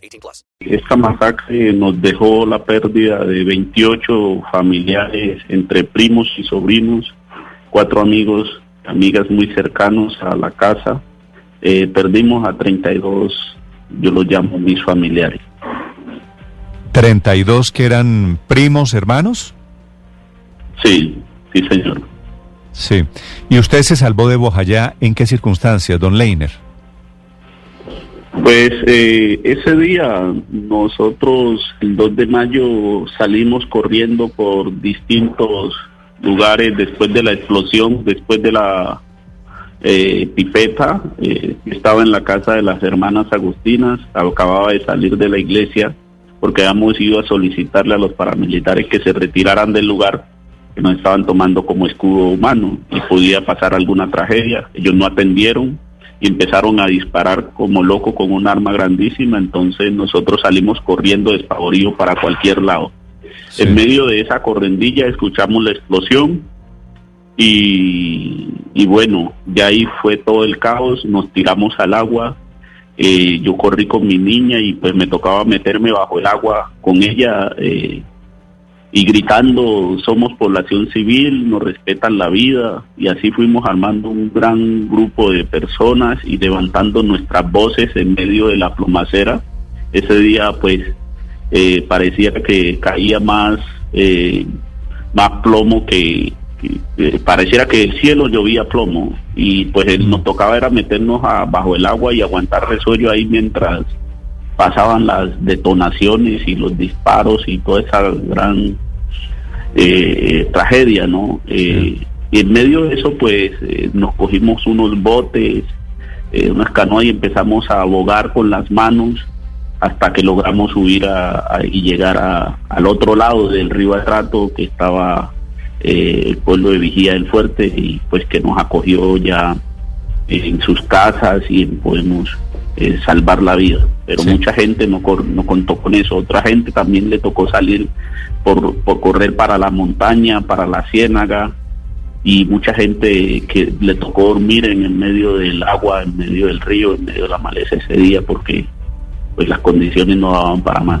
18 plus. Esta masacre nos dejó la pérdida de 28 familiares entre primos y sobrinos, cuatro amigos, amigas muy cercanos a la casa. Eh, perdimos a 32, yo los llamo mis familiares. 32 que eran primos, hermanos. Sí, sí, señor. Sí. ¿Y usted se salvó de Bojayá en qué circunstancias, don Leiner? Pues eh, ese día nosotros, el 2 de mayo, salimos corriendo por distintos lugares después de la explosión, después de la eh, pipeta, eh, estaba en la casa de las hermanas Agustinas, acababa de salir de la iglesia porque habíamos ido a solicitarle a los paramilitares que se retiraran del lugar que nos estaban tomando como escudo humano y podía pasar alguna tragedia. Ellos no atendieron y empezaron a disparar como loco con un arma grandísima, entonces nosotros salimos corriendo despavoridos para cualquier lado. Sí. En medio de esa correndilla escuchamos la explosión y, y bueno, ya ahí fue todo el caos, nos tiramos al agua, eh, yo corrí con mi niña y pues me tocaba meterme bajo el agua con ella eh, y gritando somos población civil, nos respetan la vida y así fuimos armando un gran grupo de personas y levantando nuestras voces en medio de la plomacera. Ese día pues eh, parecía que caía más, eh, más plomo que, pareciera que el cielo llovía plomo y pues nos tocaba era meternos a- bajo el agua y aguantar resuello ahí mientras pasaban las detonaciones y los disparos y toda esa gran eh, tragedia, ¿no? Eh, y en medio de eso, pues eh, nos cogimos unos botes, eh, unas canoas y empezamos a abogar con las manos hasta que logramos subir a, a- y llegar a- al otro lado del río Atrato, que estaba el pueblo de Vigía del Fuerte, y pues que nos acogió ya en sus casas y podemos eh, salvar la vida. Pero Sí. mucha gente no, cor- no contó con eso. Otra gente también le tocó salir por, por correr para la montaña, para la ciénaga, y mucha gente que le tocó dormir en el medio del agua, en medio del río, en medio de la maleza ese día, porque pues las condiciones no daban para más.